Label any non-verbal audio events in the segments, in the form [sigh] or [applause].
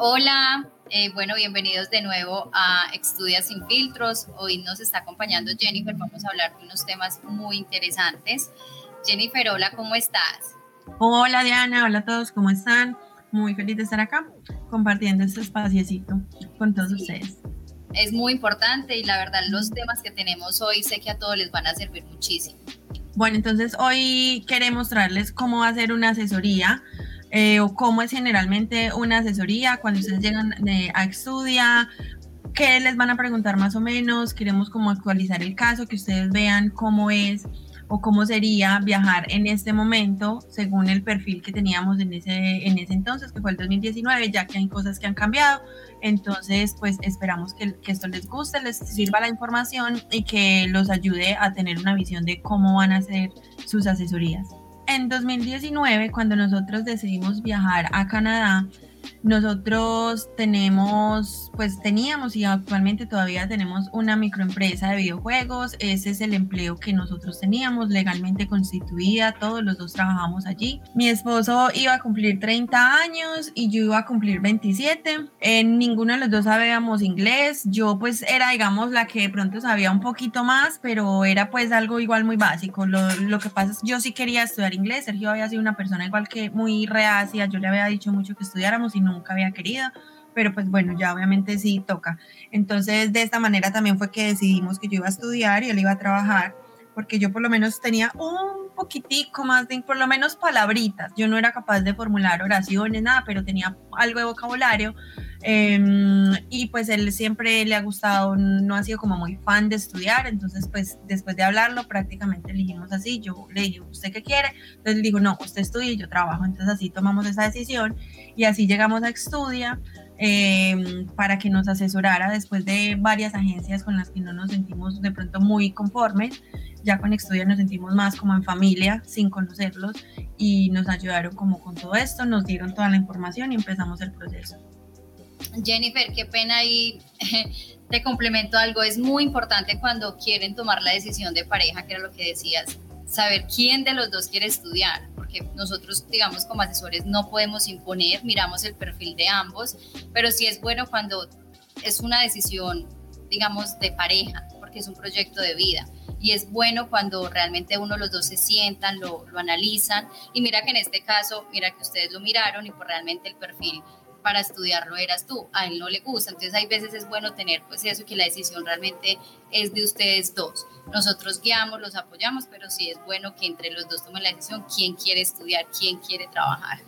Hola, eh, bueno, bienvenidos de nuevo a Estudia sin filtros. Hoy nos está acompañando Jennifer. Vamos a hablar de unos temas muy interesantes. Jennifer, hola, ¿cómo estás? Hola Diana, hola a todos, ¿cómo están? Muy feliz de estar acá compartiendo este espaciecito con todos ustedes. Es muy importante y la verdad los temas que tenemos hoy sé que a todos les van a servir muchísimo. Bueno, entonces hoy queremos mostrarles cómo hacer una asesoría eh, o cómo es generalmente una asesoría cuando ustedes llegan a Estudia, qué les van a preguntar más o menos, queremos como actualizar el caso, que ustedes vean cómo es o cómo sería viajar en este momento según el perfil que teníamos en ese, en ese entonces, que fue el 2019, ya que hay cosas que han cambiado. Entonces, pues esperamos que, que esto les guste, les sirva la información y que los ayude a tener una visión de cómo van a ser sus asesorías en 2019, cuando nosotros decidimos viajar a Canadá, nosotros tenemos, pues teníamos y actualmente todavía tenemos una microempresa de videojuegos. Ese es el empleo que nosotros teníamos legalmente constituida. Todos los dos trabajamos allí. Mi esposo iba a cumplir 30 años y yo iba a cumplir 27. En ninguno de los dos sabíamos inglés. Yo pues era, digamos, la que de pronto sabía un poquito más, pero era pues algo igual muy básico. Lo, lo que pasa es que yo sí quería estudiar inglés. Sergio había sido una persona igual que muy reacia. Yo le había dicho mucho que estudiáramos y nunca había querido, pero pues bueno, ya obviamente sí toca. Entonces de esta manera también fue que decidimos que yo iba a estudiar y él iba a trabajar, porque yo por lo menos tenía un poquitico más de, por lo menos palabritas. Yo no era capaz de formular oraciones, nada, pero tenía algo de vocabulario. Em, y pues él siempre le ha gustado, no ha sido como muy fan de estudiar, entonces pues después de hablarlo prácticamente elegimos así, yo le dije, ¿usted qué quiere? Entonces le digo, no, usted estudia y yo trabajo, entonces así tomamos esa decisión y así llegamos a Estudia em, para que nos asesorara después de varias agencias con las que no nos sentimos de pronto muy conformes, ya con Estudia nos sentimos más como en familia, sin conocerlos y nos ayudaron como con todo esto, nos dieron toda la información y empezamos el proceso. Jennifer, qué pena y [laughs] te complemento algo. Es muy importante cuando quieren tomar la decisión de pareja, que era lo que decías, saber quién de los dos quiere estudiar, porque nosotros, digamos, como asesores no podemos imponer, miramos el perfil de ambos, pero sí es bueno cuando es una decisión, digamos, de pareja, porque es un proyecto de vida. Y es bueno cuando realmente uno los dos se sientan, lo, analizan. Y mira que en este caso, mira que ustedes lo miraron y pues realmente el perfil para estudiarlo eras tú, a él no le gusta, entonces hay veces es bueno tener pues eso, que la decisión realmente es de ustedes dos. Nosotros guiamos, los apoyamos, pero sí es bueno que entre los dos tomen la decisión quién quiere estudiar, quién quiere trabajar.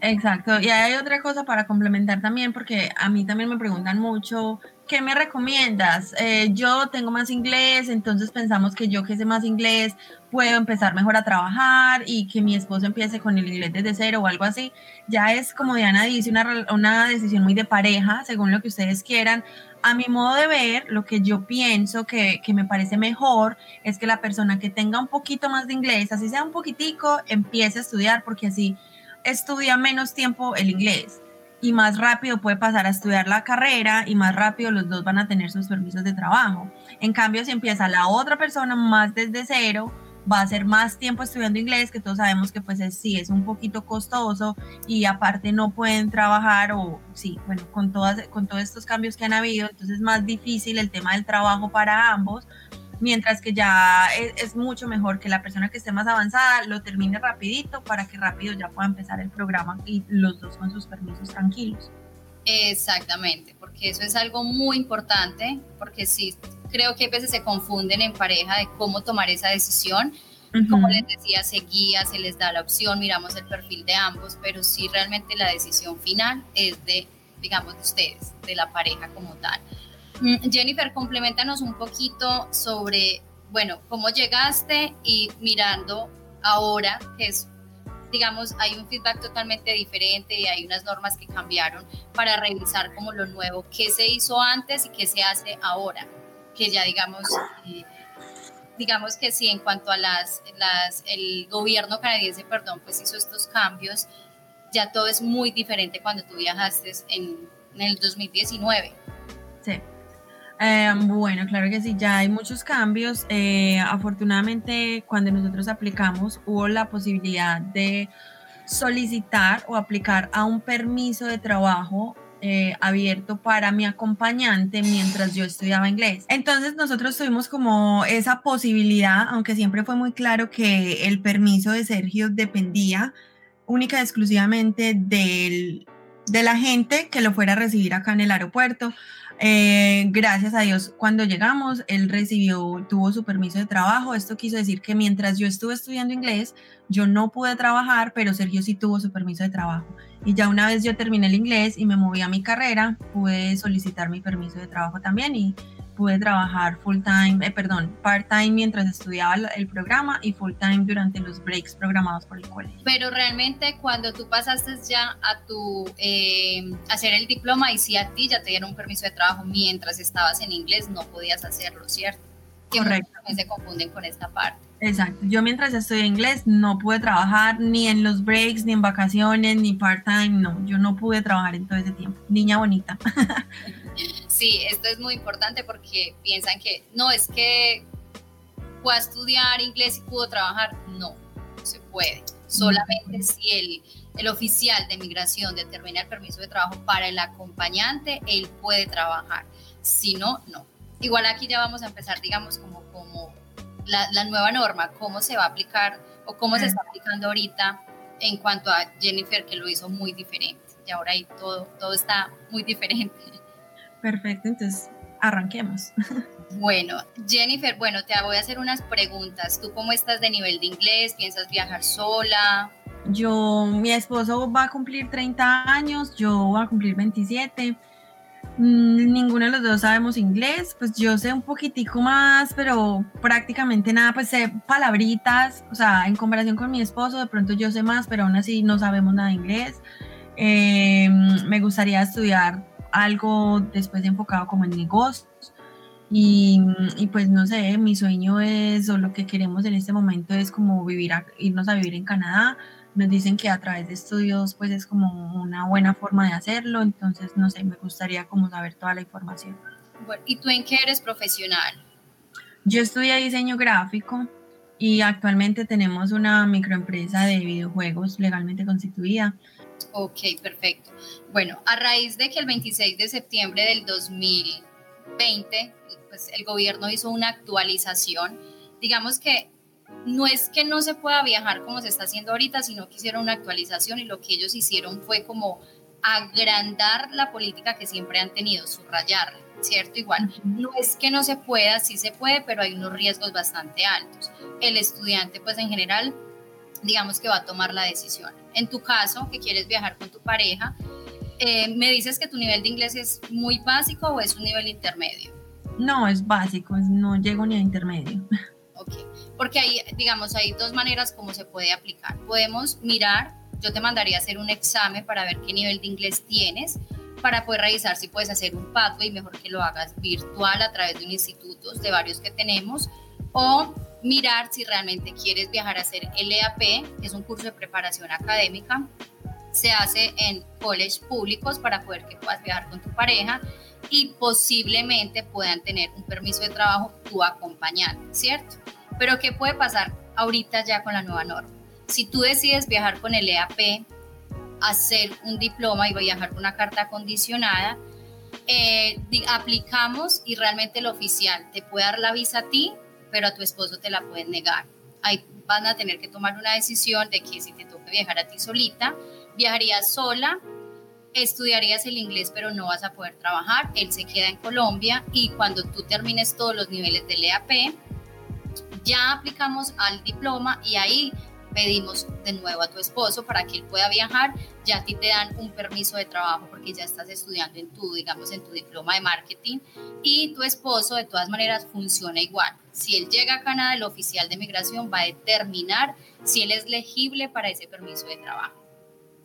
Exacto, y hay otra cosa para complementar también, porque a mí también me preguntan mucho, ¿qué me recomiendas? Eh, yo tengo más inglés, entonces pensamos que yo que sé más inglés puedo empezar mejor a trabajar y que mi esposo empiece con el inglés desde cero o algo así. Ya es, como Diana dice, una, una decisión muy de pareja, según lo que ustedes quieran. A mi modo de ver, lo que yo pienso que, que me parece mejor es que la persona que tenga un poquito más de inglés, así sea un poquitico, empiece a estudiar porque así estudia menos tiempo el inglés y más rápido puede pasar a estudiar la carrera y más rápido los dos van a tener sus permisos de trabajo. En cambio, si empieza la otra persona más desde cero, va a ser más tiempo estudiando inglés, que todos sabemos que pues sí es un poquito costoso y aparte no pueden trabajar o sí, bueno, con, todas, con todos estos cambios que han habido, entonces es más difícil el tema del trabajo para ambos mientras que ya es, mucho mejor que la persona que esté más avanzada lo termine rapidito para que rápido ya pueda empezar el programa y los dos con sus permisos tranquilos. Exactamente, porque eso es algo muy importante, porque sí, creo que a veces se confunden en pareja de cómo tomar esa decisión. Como les decía, se guía, se les da la opción, miramos el perfil de ambos, pero sí realmente la decisión final es de, digamos, de ustedes, de la pareja como tal. Mm, Jennifer, complementanos un poquito sobre, bueno, cómo llegaste y mirando ahora, que es, digamos, hay un feedback totalmente diferente y hay unas normas que cambiaron para revisar como lo nuevo, qué se hizo antes y qué se hace ahora, que ya digamos... Eh, digamos que sí, en cuanto a las, el gobierno canadiense, perdón, pues hizo estos cambios, ya todo es muy diferente cuando tú viajaste en, en el 2019. Sí. Eh, bueno, claro que sí, ya hay muchos cambios. Eh, afortunadamente, cuando nosotros aplicamos, hubo la posibilidad de solicitar o aplicar a un permiso de trabajo eh, abierto para mi acompañante mientras yo estudiaba inglés. Entonces nosotros tuvimos como esa posibilidad, aunque siempre fue muy claro que el permiso de Sergio dependía única y exclusivamente del, de la gente que lo fuera a recibir acá en el aeropuerto. Eh, gracias a Dios, cuando llegamos, él recibió, tuvo su permiso de trabajo. Esto quiso decir que mientras yo estuve estudiando inglés, yo no pude trabajar, pero Sergio sí tuvo su permiso de trabajo. Y ya una vez yo terminé el inglés y me moví a mi carrera, pude solicitar mi permiso de trabajo también y pude trabajar full time, eh, perdón, part time mientras estudiaba el programa y full time durante los breaks programados por el colegio. Pero realmente cuando tú pasaste ya a tu eh, hacer el diploma y si a ti ya te dieron un permiso de trabajo mientras estabas en inglés, no podías hacerlo, ¿cierto? Que Correcto. se confunden con esta parte. Exacto. Yo mientras estudié inglés no pude trabajar ni en los breaks, ni en vacaciones, ni part-time, no. Yo no pude trabajar en todo ese tiempo. Niña bonita. [laughs] Sí, esto es muy importante porque piensan que no es que pueda estudiar inglés y pudo trabajar. No, no se puede. Solamente si el, el oficial de migración determina el permiso de trabajo para el acompañante, él puede trabajar. Si no, no. Igual aquí ya vamos a empezar, digamos, como, como la, la nueva norma, cómo se va a aplicar o cómo se está aplicando ahorita en cuanto a Jennifer, que lo hizo muy diferente. Y ahora ahí todo, todo está muy diferente. Perfecto, entonces arranquemos. [laughs] Bueno, Jennifer, bueno, te voy a hacer unas preguntas. ¿Tú cómo estás de nivel de inglés? ¿Piensas viajar sola? Yo, mi esposo va a cumplir 30 años, yo voy a cumplir 27. Mm, ninguno de los dos sabemos inglés, pues yo sé un poquitico más, pero prácticamente nada, pues sé palabritas, o sea, en comparación con mi esposo, de pronto yo sé más, pero aún así no sabemos nada de inglés. Eh, me gustaría estudiar algo después enfocado como en negocios. Y, y, pues no sé, mi sueño es, o lo que queremos en este momento es como vivir, a, irnos a vivir en Canadá. Nos dicen que a través de estudios pues es como una buena forma de hacerlo, entonces no sé, me gustaría como saber toda la información. Bueno, ¿y tú en qué eres profesional? Yo estudié diseño gráfico y actualmente tenemos una microempresa de videojuegos legalmente constituida. Ok, perfecto. Bueno, a raíz de que el 26 de septiembre del 2020, pues el gobierno hizo una actualización, digamos que no es que no se pueda viajar como se está haciendo ahorita, sino que hicieron una actualización y lo que ellos hicieron fue como agrandar la política que siempre han tenido, subrayarla, ¿cierto? Igual, no es que no se pueda, sí se puede, pero hay unos riesgos bastante altos. El estudiante, pues en general, digamos que va a tomar la decisión. En tu caso, que quieres viajar con tu pareja, eh, ¿me dices que tu nivel de inglés es muy básico o es un nivel intermedio? No, es básico, no llego ni a intermedio. Ok, porque ahí, digamos, hay dos maneras como se puede aplicar. Podemos mirar, yo te mandaría a hacer un examen para ver qué nivel de inglés tienes, para poder revisar si puedes hacer un pathway, mejor que lo hagas virtual a través de un instituto, de varios que tenemos, o mirar si realmente quieres viajar a hacer LAP, que es un curso de preparación académica, se hace en college públicos para poder que puedas viajar con tu pareja y posiblemente puedan tener un permiso de trabajo tu acompañante, ¿cierto? Pero ¿qué puede pasar ahorita ya con la nueva norma? Si tú decides viajar con el EAP, hacer un diploma y viajar con una carta condicionada, eh, aplicamos y realmente el oficial te puede dar la visa a ti, pero a tu esposo te la pueden negar. Ahí van a tener que tomar una decisión de que si te toca viajar a ti solita, viajarías sola, estudiarías el inglés, pero no vas a poder trabajar. Él se queda en Colombia y cuando tú termines todos los niveles del EAP, ya aplicamos al diploma y ahí pedimos de nuevo a tu esposo para que él pueda viajar, ya a ti te dan un permiso de trabajo porque ya estás estudiando en tu, digamos, en tu diploma de marketing y tu esposo de todas maneras funciona igual. Si él llega a Canadá, el oficial de migración va a determinar si él es legible para ese permiso de trabajo.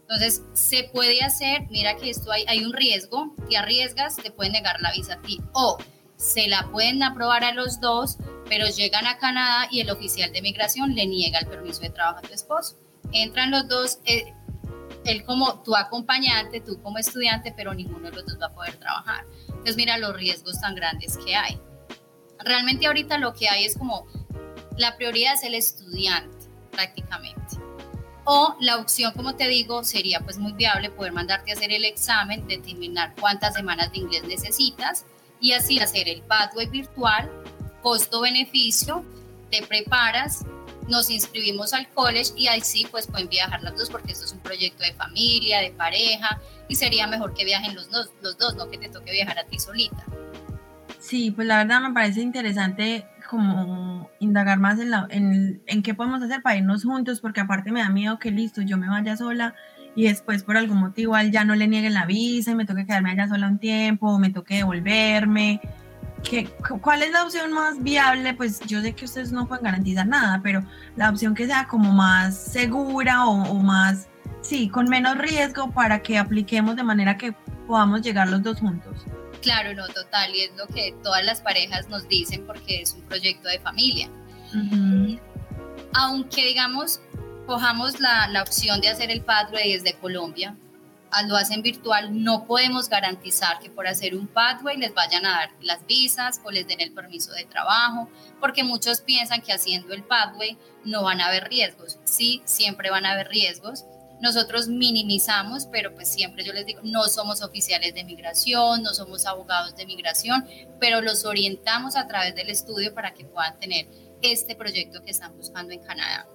Entonces, se puede hacer, mira que esto hay, un riesgo, te arriesgas, te pueden negar la visa a ti o se la pueden aprobar a los dos, pero llegan a Canadá y el oficial de migración le niega el permiso de trabajo a tu esposo. Entran los dos, eh, él como tu acompañante, tú como estudiante, pero ninguno de los dos va a poder trabajar. Entonces mira los riesgos tan grandes que hay. Realmente ahorita lo que hay es como, la prioridad es el estudiante prácticamente. O la opción, como te digo, sería pues muy viable poder mandarte a hacer el examen, determinar cuántas semanas de inglés necesitas y así hacer el pathway virtual, costo-beneficio, te preparas, nos inscribimos al college y ahí sí pues pueden viajar las dos porque esto es un proyecto de familia, de pareja y sería mejor que viajen los dos, los dos, no que te toque viajar a ti solita. Sí, pues la verdad me parece interesante como indagar más en, la, en, en, qué podemos hacer para irnos juntos, porque aparte me da miedo que listo, yo me vaya sola y después por algún motivo ya no le nieguen la visa y me toque quedarme allá sola un tiempo, me toque devolverme. ¿Qué, ¿Cuál es la opción más viable? Pues yo sé que ustedes no pueden garantizar nada, pero la opción que sea como más segura o, o más, sí, con menos riesgo para que apliquemos de manera que podamos llegar los dos juntos. Claro, no, total, y es lo que todas las parejas nos dicen porque es un proyecto de familia. Aunque, digamos, cojamos la, la, opción de hacer el pathway desde Colombia, lo hacen virtual, no podemos garantizar que por hacer un pathway les vayan a dar las visas o les den el permiso de trabajo, porque muchos piensan que haciendo el pathway no van a haber riesgos. Sí, siempre van a haber riesgos, nosotros minimizamos, pero pues siempre yo les digo, no somos oficiales de migración, no somos abogados de migración, pero los orientamos a través del estudio para que puedan tener este proyecto que están buscando en Canadá.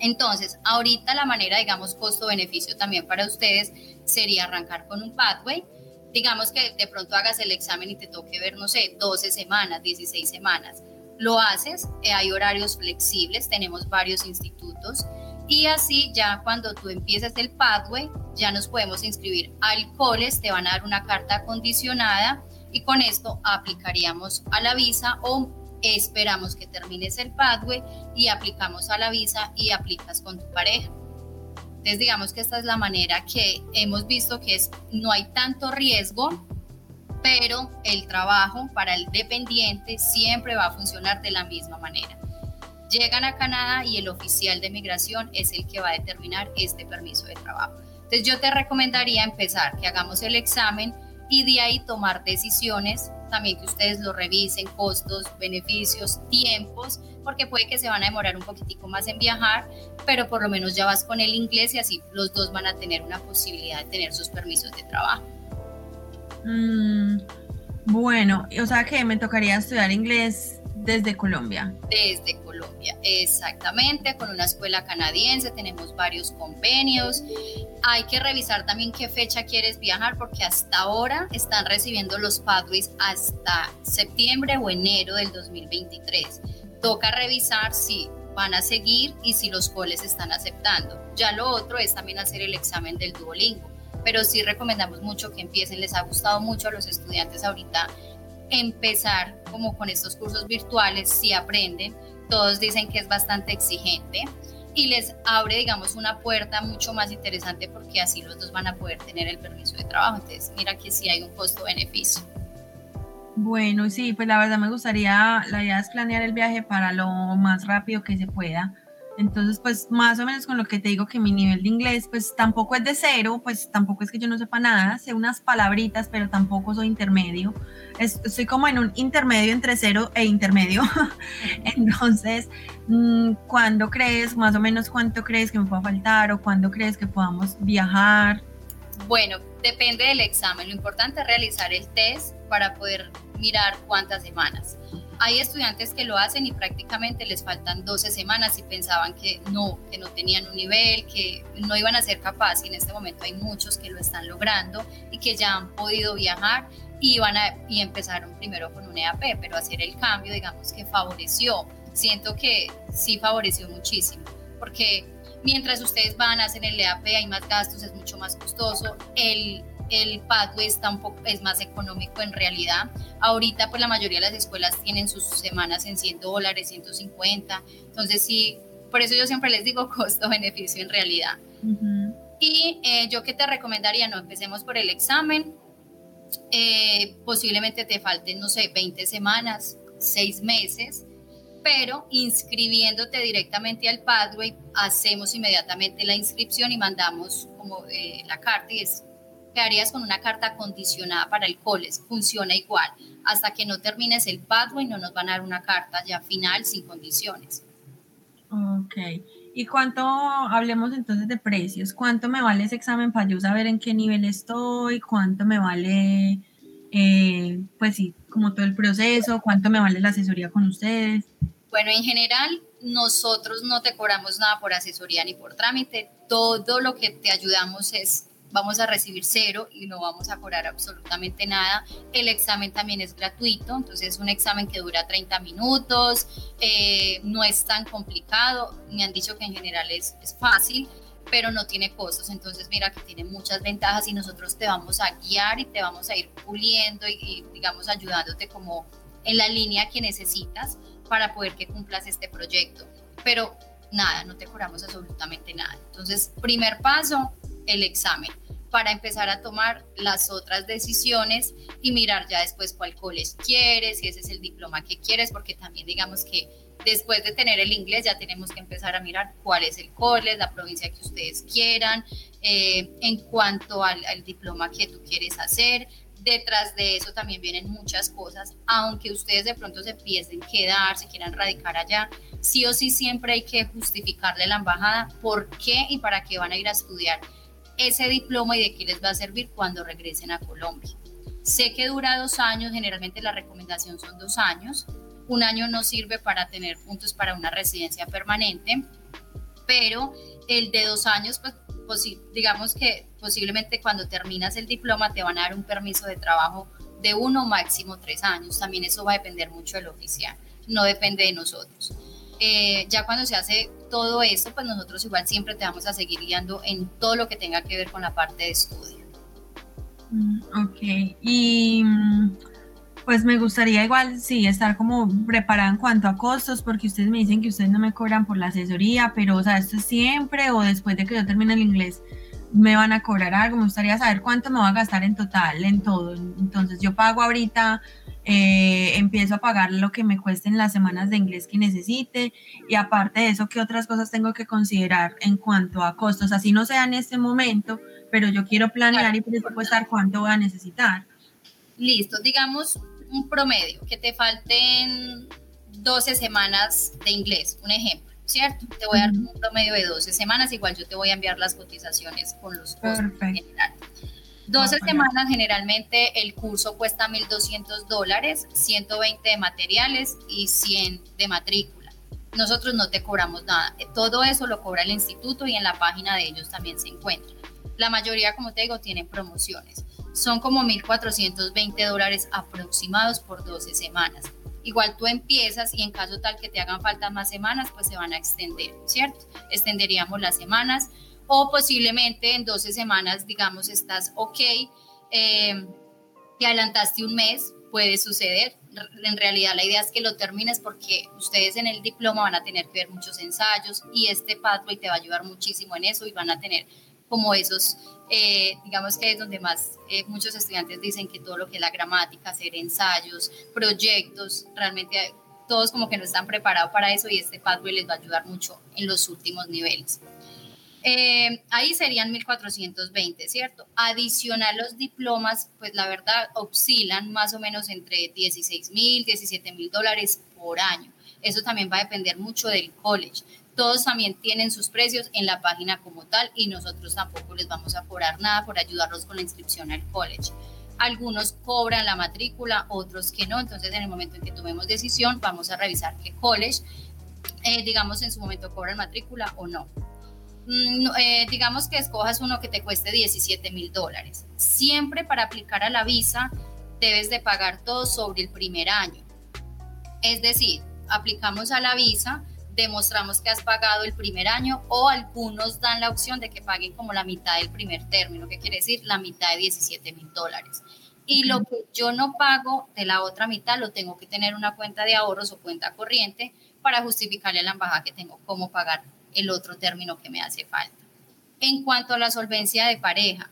Entonces, ahorita la manera, digamos, costo-beneficio también para ustedes sería arrancar con un pathway. Digamos que de pronto hagas el examen y te toque ver, no sé, 12 semanas, 16 semanas. Lo haces, eh, hay horarios flexibles, tenemos varios institutos y así ya cuando tú empieces el pathway, ya nos podemos inscribir al COLES, te van a dar una carta acondicionada y con esto aplicaríamos a la visa o esperamos que termines el pathway y aplicamos a la visa y aplicas con tu pareja. Entonces digamos que esta es la manera que hemos visto que es, no hay tanto riesgo, pero el trabajo para el dependiente siempre va a funcionar de la misma manera llegan a Canadá y el oficial de migración es el que va a determinar este permiso de trabajo. Entonces yo te recomendaría empezar, que hagamos el examen y de ahí tomar decisiones, también que ustedes lo revisen, costos, beneficios, tiempos, porque puede que se van a demorar un poquitico más en viajar, pero por lo menos ya vas con el inglés y así los dos van a tener una posibilidad de tener sus permisos de trabajo. Mm, bueno, o sea que me tocaría estudiar inglés desde Colombia. Desde Colombia, exactamente, con una escuela canadiense, tenemos varios convenios. Hay que revisar también qué fecha quieres viajar porque hasta ahora están recibiendo los pathways hasta septiembre o enero del 2023. Toca revisar si van a seguir y si los coles están aceptando. Ya lo otro es también hacer el examen del Duolingo, pero sí recomendamos mucho que empiecen. Les ha gustado mucho a los estudiantes ahorita empezar como con estos cursos virtuales, si aprenden, todos dicen que es bastante exigente y les abre, digamos, una puerta mucho más interesante porque así los dos van a poder tener el permiso de trabajo. Entonces, mira que sí hay un costo-beneficio. Bueno, sí, pues la verdad me gustaría, la idea es planear el viaje para lo más rápido que se pueda entonces, pues más o menos con lo que te digo que mi nivel de inglés, pues tampoco es de cero, pues tampoco es que yo no sepa nada, sé unas palabritas, pero tampoco soy intermedio. estoy como en un intermedio entre cero e intermedio. [laughs] Entonces, mm, ¿cuándo crees, más o menos cuánto crees que me pueda faltar o cuándo crees que podamos viajar? Bueno, depende del examen. Lo importante es realizar el test para poder mirar cuántas semanas. Hay estudiantes que lo hacen y prácticamente les faltan 12 semanas y pensaban que no, que no tenían un nivel, que no iban a ser capaces y en este momento hay muchos que lo están logrando y que ya han podido viajar y, van a, y empezaron primero con un EAP, pero hacer el cambio digamos que favoreció. Siento que sí favoreció muchísimo porque mientras ustedes van, hacen el EAP, hay más gastos, es mucho más costoso, el el pathway está un poco, es más económico en realidad. Ahorita pues la mayoría de las escuelas tienen sus semanas en 100 dólares, 150, entonces sí, por eso yo siempre les digo [laughs] costo-beneficio en realidad. Y eh, yo que te recomendaría, no, empecemos por el examen, eh, posiblemente te falten, no sé, 20 semanas, 6 meses, pero inscribiéndote directamente al Pathway, hacemos inmediatamente la inscripción y mandamos como eh, la carta y es harías con una carta condicionada para el COLES. Funciona igual. Hasta que no termines el pathway no nos van a dar una carta ya final sin condiciones. Ok. ¿Y cuánto, hablemos entonces de precios, cuánto me vale ese examen para yo saber en qué nivel estoy, cuánto me vale, eh, pues sí, como todo el proceso, cuánto me vale la asesoría con ustedes? Bueno, en general, nosotros no te cobramos nada por asesoría ni por trámite, todo lo que te ayudamos es vamos a recibir cero y no vamos a cobrar absolutamente nada. El examen también es gratuito, entonces es un examen que dura 30 minutos, eh, no es tan complicado, me han dicho que en general es, es fácil pero no tiene costos, entonces mira que tiene muchas ventajas y nosotros te vamos a guiar y te vamos a ir puliendo y, y digamos ayudándote como en la línea que necesitas para poder que cumplas este proyecto. Pero nada, no te cobramos absolutamente nada. Entonces, primer paso, el examen para empezar a tomar las otras decisiones y mirar ya después cuál coles quieres, si ese es el diploma que quieres, porque también digamos que después de tener el inglés ya tenemos que empezar a mirar cuál es el college, la provincia que ustedes quieran, eh, en cuanto al, al diploma que tú quieres hacer, detrás de eso también vienen muchas cosas, aunque ustedes de pronto se a quedar, se quieran radicar allá, sí o sí siempre hay que justificarle a la embajada por qué y para qué van a ir a estudiar ese diploma y de qué les va a servir cuando regresen a Colombia. Sé que dura dos años, generalmente la recomendación son dos años. Un año no sirve para tener puntos para una residencia permanente, pero el de dos años, pues digamos que posiblemente cuando terminas el diploma te van a dar un permiso de trabajo de uno máximo tres años. También eso va a depender mucho del oficial, no depende de nosotros. Eh, ya cuando se hace todo eso, pues nosotros igual siempre te vamos a seguir guiando en todo lo que tenga que ver con la parte de estudio. Mm, ok, y mm, pues me gustaría igual, sí, estar como preparada en cuanto a costos, porque ustedes me dicen que ustedes no me cobran por la asesoría, pero, o sea, esto es siempre o después de que yo termine el inglés, me van a cobrar algo, me gustaría saber cuánto me va a gastar en total, en todo. Entonces yo pago ahorita eh, empiezo a pagar lo que me cuesten las semanas de inglés que necesite y aparte de eso, ¿qué otras cosas tengo que considerar en cuanto a costos? Así no sea en este momento, pero yo quiero planear y presupuestar cuánto voy a necesitar. Listo, digamos un promedio, que te falten 12 semanas de inglés, un ejemplo. ¿Cierto? Te voy a dar un promedio de 12 semanas, igual yo te voy a enviar las cotizaciones con los costos en general. 12 semanas generalmente el curso cuesta 1.200 dólares, 120 de materiales y 100 de matrícula. Nosotros no te cobramos nada. Todo eso lo cobra el instituto y en la página de ellos también se encuentra. La mayoría, como te digo, tienen promociones. Son como 1.420 dólares aproximados por 12 semanas. Igual tú empiezas y en caso tal que te hagan falta más semanas, pues se van a extender, ¿cierto? Extenderíamos las semanas o posiblemente en 12 semanas, digamos, estás ok, eh, te adelantaste un mes, puede suceder. En realidad la idea es que lo termines porque ustedes en el diploma van a tener que ver muchos ensayos y este pathway te va a ayudar muchísimo en eso y van a tener como esos, eh, digamos que es donde más eh, muchos estudiantes dicen que todo lo que es la gramática, hacer ensayos, proyectos, realmente todos como que no están preparados para eso y este pathway les va a ayudar mucho en los últimos niveles. Eh, ahí serían 1420, ¿cierto? Adicional los diplomas, pues la verdad oscilan más o menos entre 16 mil, 17 mil dólares por año. Eso también va a depender mucho del college. Todos también tienen sus precios en la página como tal y nosotros tampoco les vamos a cobrar nada por ayudarlos con la inscripción al college. Algunos cobran la matrícula, otros que no. Entonces, en el momento en que tomemos decisión, vamos a revisar qué college, eh, digamos, en su momento cobran matrícula o no. Mm, eh, digamos que escojas uno que te cueste 17 mil dólares. Siempre para aplicar a la visa debes de pagar todo sobre el primer año. Es decir, aplicamos a la visa, demostramos que has pagado el primer año o algunos dan la opción de que paguen como la mitad del primer término, que quiere decir la mitad de 17 mil dólares. Y lo que yo no pago de la otra mitad lo tengo que tener una cuenta de ahorros o cuenta corriente para justificarle a la embajada que tengo cómo pagar el otro término que me hace falta. En cuanto a la solvencia de pareja,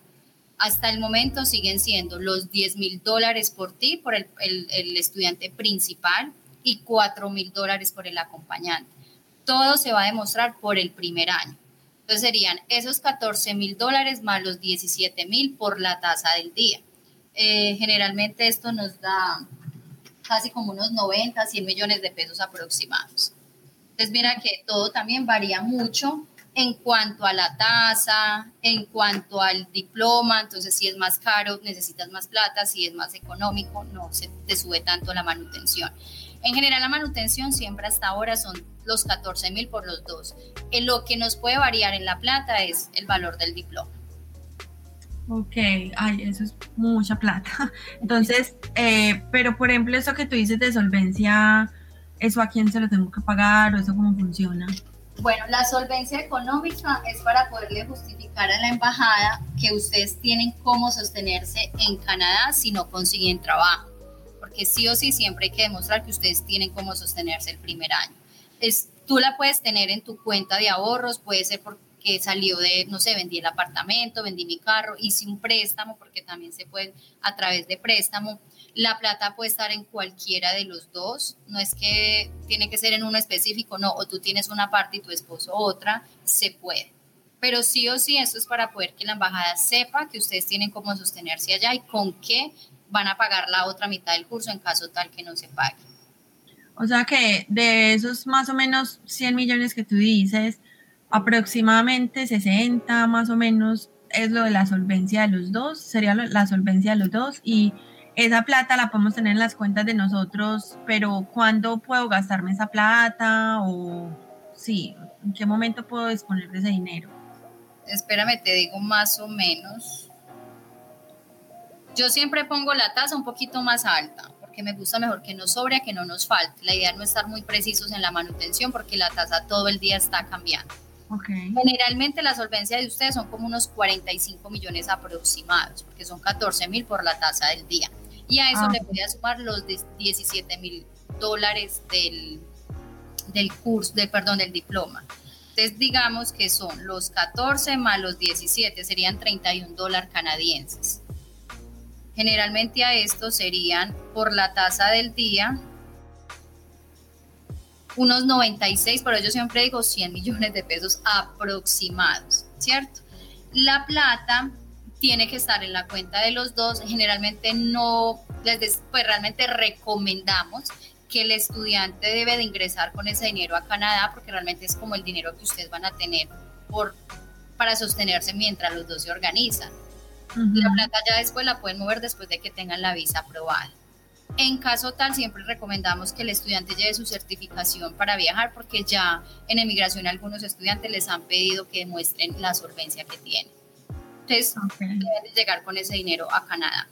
hasta el momento siguen siendo los 10 mil dólares por ti, por el, estudiante principal, y 4 mil dólares por el acompañante. Todo se va a demostrar por el primer año. Entonces serían esos 14 mil dólares más los 17 mil por la tasa del día. Eh, generalmente esto nos da casi como unos 90, 100 millones de pesos aproximados. Entonces, mira que todo también varía mucho en cuanto a la tasa, en cuanto al diploma, entonces si es más caro necesitas más plata, si es más económico no se te sube tanto la manutención. En general la manutención siempre hasta ahora son los 14 mil por los dos. En lo que nos puede variar en la plata es el valor del diploma. Ok, ay, eso es mucha plata. [laughs] Entonces, eh, pero por ejemplo, eso que tú dices de solvencia ¿Eso a quién se lo tengo que pagar o eso cómo funciona? Bueno, la solvencia económica es para poderle justificar a la embajada que ustedes tienen cómo sostenerse en Canadá si no consiguen trabajo. Porque sí o sí siempre hay que demostrar que ustedes tienen cómo sostenerse el primer año. Es, tú la puedes tener en tu cuenta de ahorros, puede ser porque salió de, no sé, vendí el apartamento, vendí mi carro, hice un préstamo, porque también se puede a través de préstamo la plata puede estar en cualquiera de los dos, no es que tiene que ser en uno específico, no, o tú tienes una parte y tu esposo otra, se puede. Pero sí o sí, eso es para poder que la embajada sepa que ustedes tienen cómo sostenerse allá y con qué van a pagar la otra mitad del curso en caso tal que no se pague. O sea que de esos más o menos 100 millones que tú dices, aproximadamente 60 más o menos es lo de la solvencia de los dos, sería la solvencia de los dos y esa plata la podemos tener en las cuentas de nosotros, pero ¿cuándo puedo gastarme esa plata? O sí, ¿en qué momento puedo disponer de ese dinero? Espérame, te digo más o menos. Yo siempre pongo la tasa un poquito más alta, porque me gusta mejor que nos sobre a que no nos falte. La idea es no estar muy precisos en la manutención, porque la tasa todo el día está cambiando. Okay. Generalmente la solvencia de ustedes son como unos 45 millones aproximados, porque son 14 mil por la tasa del día y a eso ah. le voy a sumar los 17 mil dólares del, del curso, de, perdón, del diploma. Entonces digamos que son los 14 más los 17, serían 31 dólares canadienses. Generalmente a esto serían por la tasa del día unos 96, pero yo siempre digo 100 millones de pesos aproximados, ¿cierto? La plata tiene que estar en la cuenta de los dos. Generalmente no, les pues realmente recomendamos que el estudiante debe de ingresar con ese dinero a Canadá porque realmente es como el dinero que ustedes van a tener por, para sostenerse mientras los dos se organizan. La plata ya después la pueden mover después de que tengan la visa aprobada. En caso tal, siempre recomendamos que el estudiante lleve su certificación para viajar porque ya en emigración algunos estudiantes les han pedido que demuestren la solvencia que tienen. Entonces, deben llegar con ese dinero a Canadá.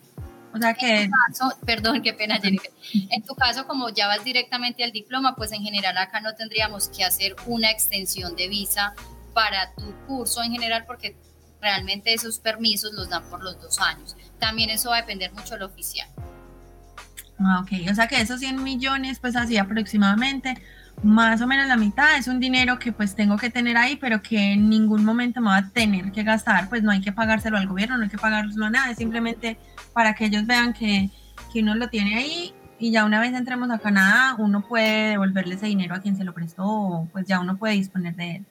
O sea que... [laughs] perdón, qué pena, Jennifer. En tu caso, como ya vas directamente al diploma, pues en general acá no tendríamos que hacer una extensión de visa para tu curso en general, porque realmente esos permisos los dan por los dos años. También eso va a depender mucho del oficial. Ah, ok, o sea que esos 100 millones, pues así aproximadamente, más o menos la mitad es un dinero que pues tengo que tener ahí, pero que en ningún momento me va a tener que gastar, pues no hay que pagárselo al gobierno, no hay que pagárselo a nada, es simplemente para que ellos vean que, que uno lo tiene ahí y ya una vez entremos a Canadá, uno puede devolverle ese dinero a quien se lo prestó, pues ya uno puede disponer de él.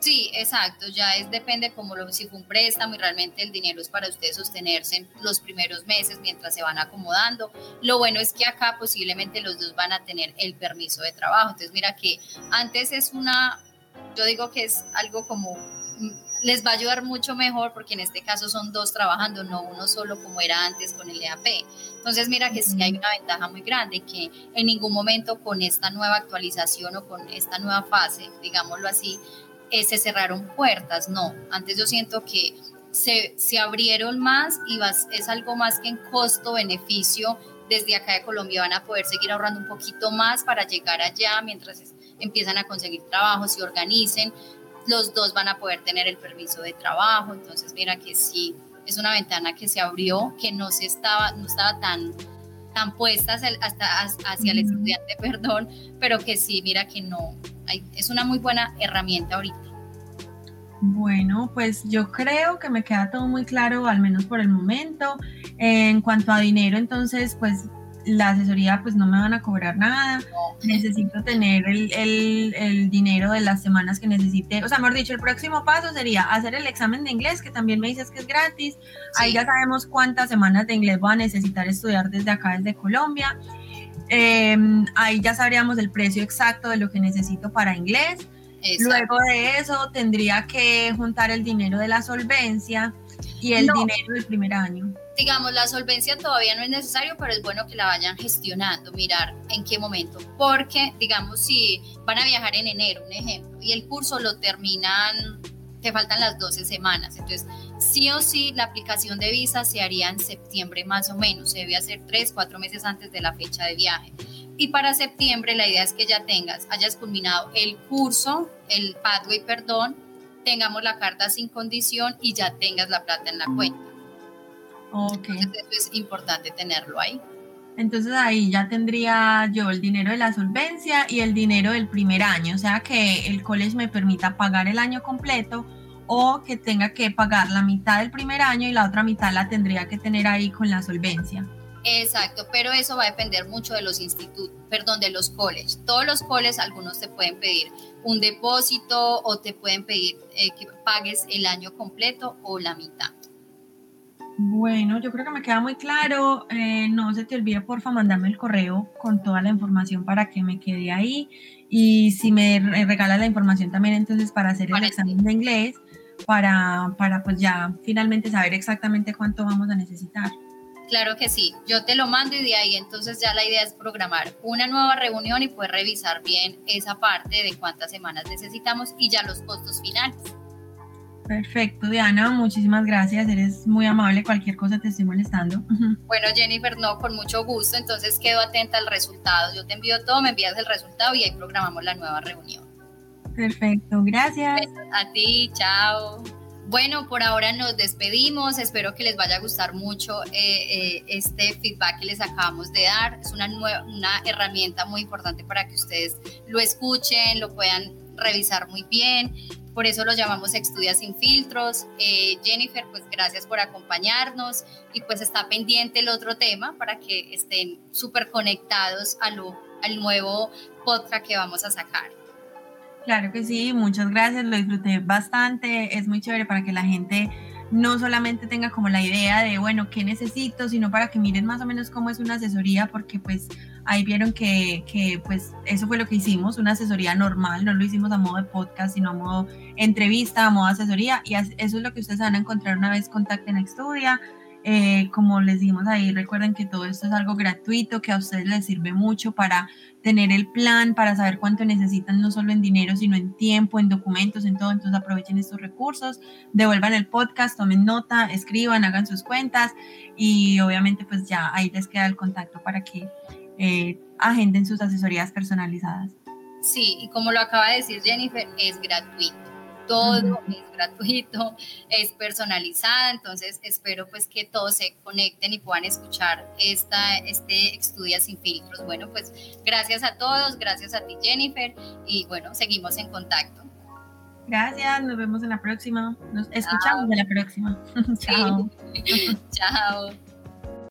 Sí, exacto, ya es depende como lo, si fue un préstamo y realmente el dinero es para ustedes sostenerse en los primeros meses mientras se van acomodando. Lo bueno es que acá posiblemente los dos van a tener el permiso de trabajo. Entonces mira que antes es una, yo digo que es algo como, mm, les va a ayudar mucho mejor porque en este caso son dos trabajando, no uno solo como era antes con el EAP. Entonces mira que sí hay una ventaja muy grande que en ningún momento con esta nueva actualización o con esta nueva fase, digámoslo así, eh, se cerraron puertas, no. Antes yo siento que se, se abrieron más y es algo más que en costo-beneficio. Desde acá de Colombia van a poder seguir ahorrando un poquito más para llegar allá mientras empiezan a conseguir trabajo, se organicen. Los dos van a poder tener el permiso de trabajo. Entonces, mira que sí, es una ventana que se abrió, que no, se estaba, no estaba tan tan puesta hasta hacia el estudiante, [laughs] perdón, pero que sí, mira que no, es una muy buena herramienta ahorita. Bueno, pues yo creo que me queda todo muy claro, al menos por el momento. En cuanto a dinero, entonces, pues la asesoría pues no me van a cobrar nada, necesito tener el, el, dinero de las semanas que necesite, o sea, mejor dicho, el próximo paso sería hacer el examen de inglés, que también me dices que es gratis, ahí ya sabemos cuántas semanas de inglés voy a necesitar estudiar desde acá, desde Colombia, Em, ahí ya sabríamos el precio exacto de lo que necesito para inglés. Luego de eso tendría que juntar el dinero de la solvencia y el dinero del primer año. Digamos, la solvencia todavía no es necesario, pero es bueno que la vayan gestionando, mirar en qué momento. Porque, digamos, si van a viajar en enero, un ejemplo, y el curso lo terminan, te faltan las 12 semanas. Entonces, sí o sí, la aplicación de visa se haría en septiembre más o menos. Se debe hacer tres, cuatro meses antes de la fecha de viaje. Y para septiembre la idea es que ya tengas, hayas culminado el curso, el pathway, perdón, tengamos la carta sin condición y ya tengas la plata en la cuenta. Ok. Entonces eso es importante tenerlo ahí. Entonces ahí ya tendría yo el dinero de la solvencia y el dinero del primer año, o sea que el college me permita pagar el año completo o que tenga que pagar la mitad del primer año y la otra mitad la tendría que tener ahí con la solvencia. Exacto, pero eso va a depender mucho de los institutos, perdón, de los colleges. Todos los colleges, algunos te pueden pedir un depósito o te pueden pedir eh, que pagues el año completo o la mitad. Bueno, yo creo que me queda muy claro. Eh, no se te olvide, porfa, mandarme el correo con toda la información para que me quede ahí. Y si me regala la información también, entonces para hacer el examen de inglés, para, para pues ya finalmente saber exactamente cuánto vamos a necesitar. Claro que sí, yo te lo mando y de ahí entonces ya la idea es programar una nueva reunión y poder revisar bien esa parte de cuántas semanas necesitamos y ya los costos finales. Perfecto, Diana, muchísimas gracias, eres muy amable, cualquier cosa te estoy molestando. [laughs] Bueno, Jennifer, no, con mucho gusto, entonces quedo atenta al resultado. Yo te envío todo, me envías el resultado y ahí programamos la nueva reunión. Perfecto, gracias. A ti, chao. Bueno, por ahora nos despedimos. Espero que les vaya a gustar mucho eh, eh, este feedback que les acabamos de dar. Es una, herramienta muy importante para que ustedes lo escuchen, lo puedan revisar muy bien. Por eso lo llamamos Estudia sin filtros. Eh, Jennifer, pues gracias por acompañarnos y pues está pendiente el otro tema para que estén súper conectados al nuevo podcast que vamos a sacar. Claro que sí, muchas gracias, lo disfruté bastante, es muy chévere para que la gente no solamente tenga como la idea de, bueno, qué necesito, sino para que miren más o menos cómo es una asesoría, porque pues ahí vieron que, que pues eso fue lo que hicimos, una asesoría normal, no lo hicimos a modo de podcast, sino a modo entrevista, a modo asesoría, y eso es lo que ustedes van a encontrar una vez contacten a Estudia. Eh, como les dijimos ahí, recuerden que todo esto es algo gratuito, que a ustedes les sirve mucho para tener el plan, para saber cuánto necesitan, no solo en dinero, sino en tiempo, en documentos, en todo. Entonces aprovechen estos recursos, devuelvan el podcast, tomen nota, escriban, hagan sus cuentas y obviamente pues ya ahí les queda el contacto para que eh, agenden sus asesorías personalizadas. Sí, y como lo acaba de decir Jennifer, es gratuito todo es gratuito, es personalizada, entonces espero pues que todos se conecten y puedan escuchar esta, este Estudia sin filtros. Bueno, pues gracias a todos, gracias a ti Jennifer y bueno, seguimos en contacto. Gracias, nos vemos en la próxima, nos escuchamos en la próxima. [laughs] Chao. [laughs] Chao.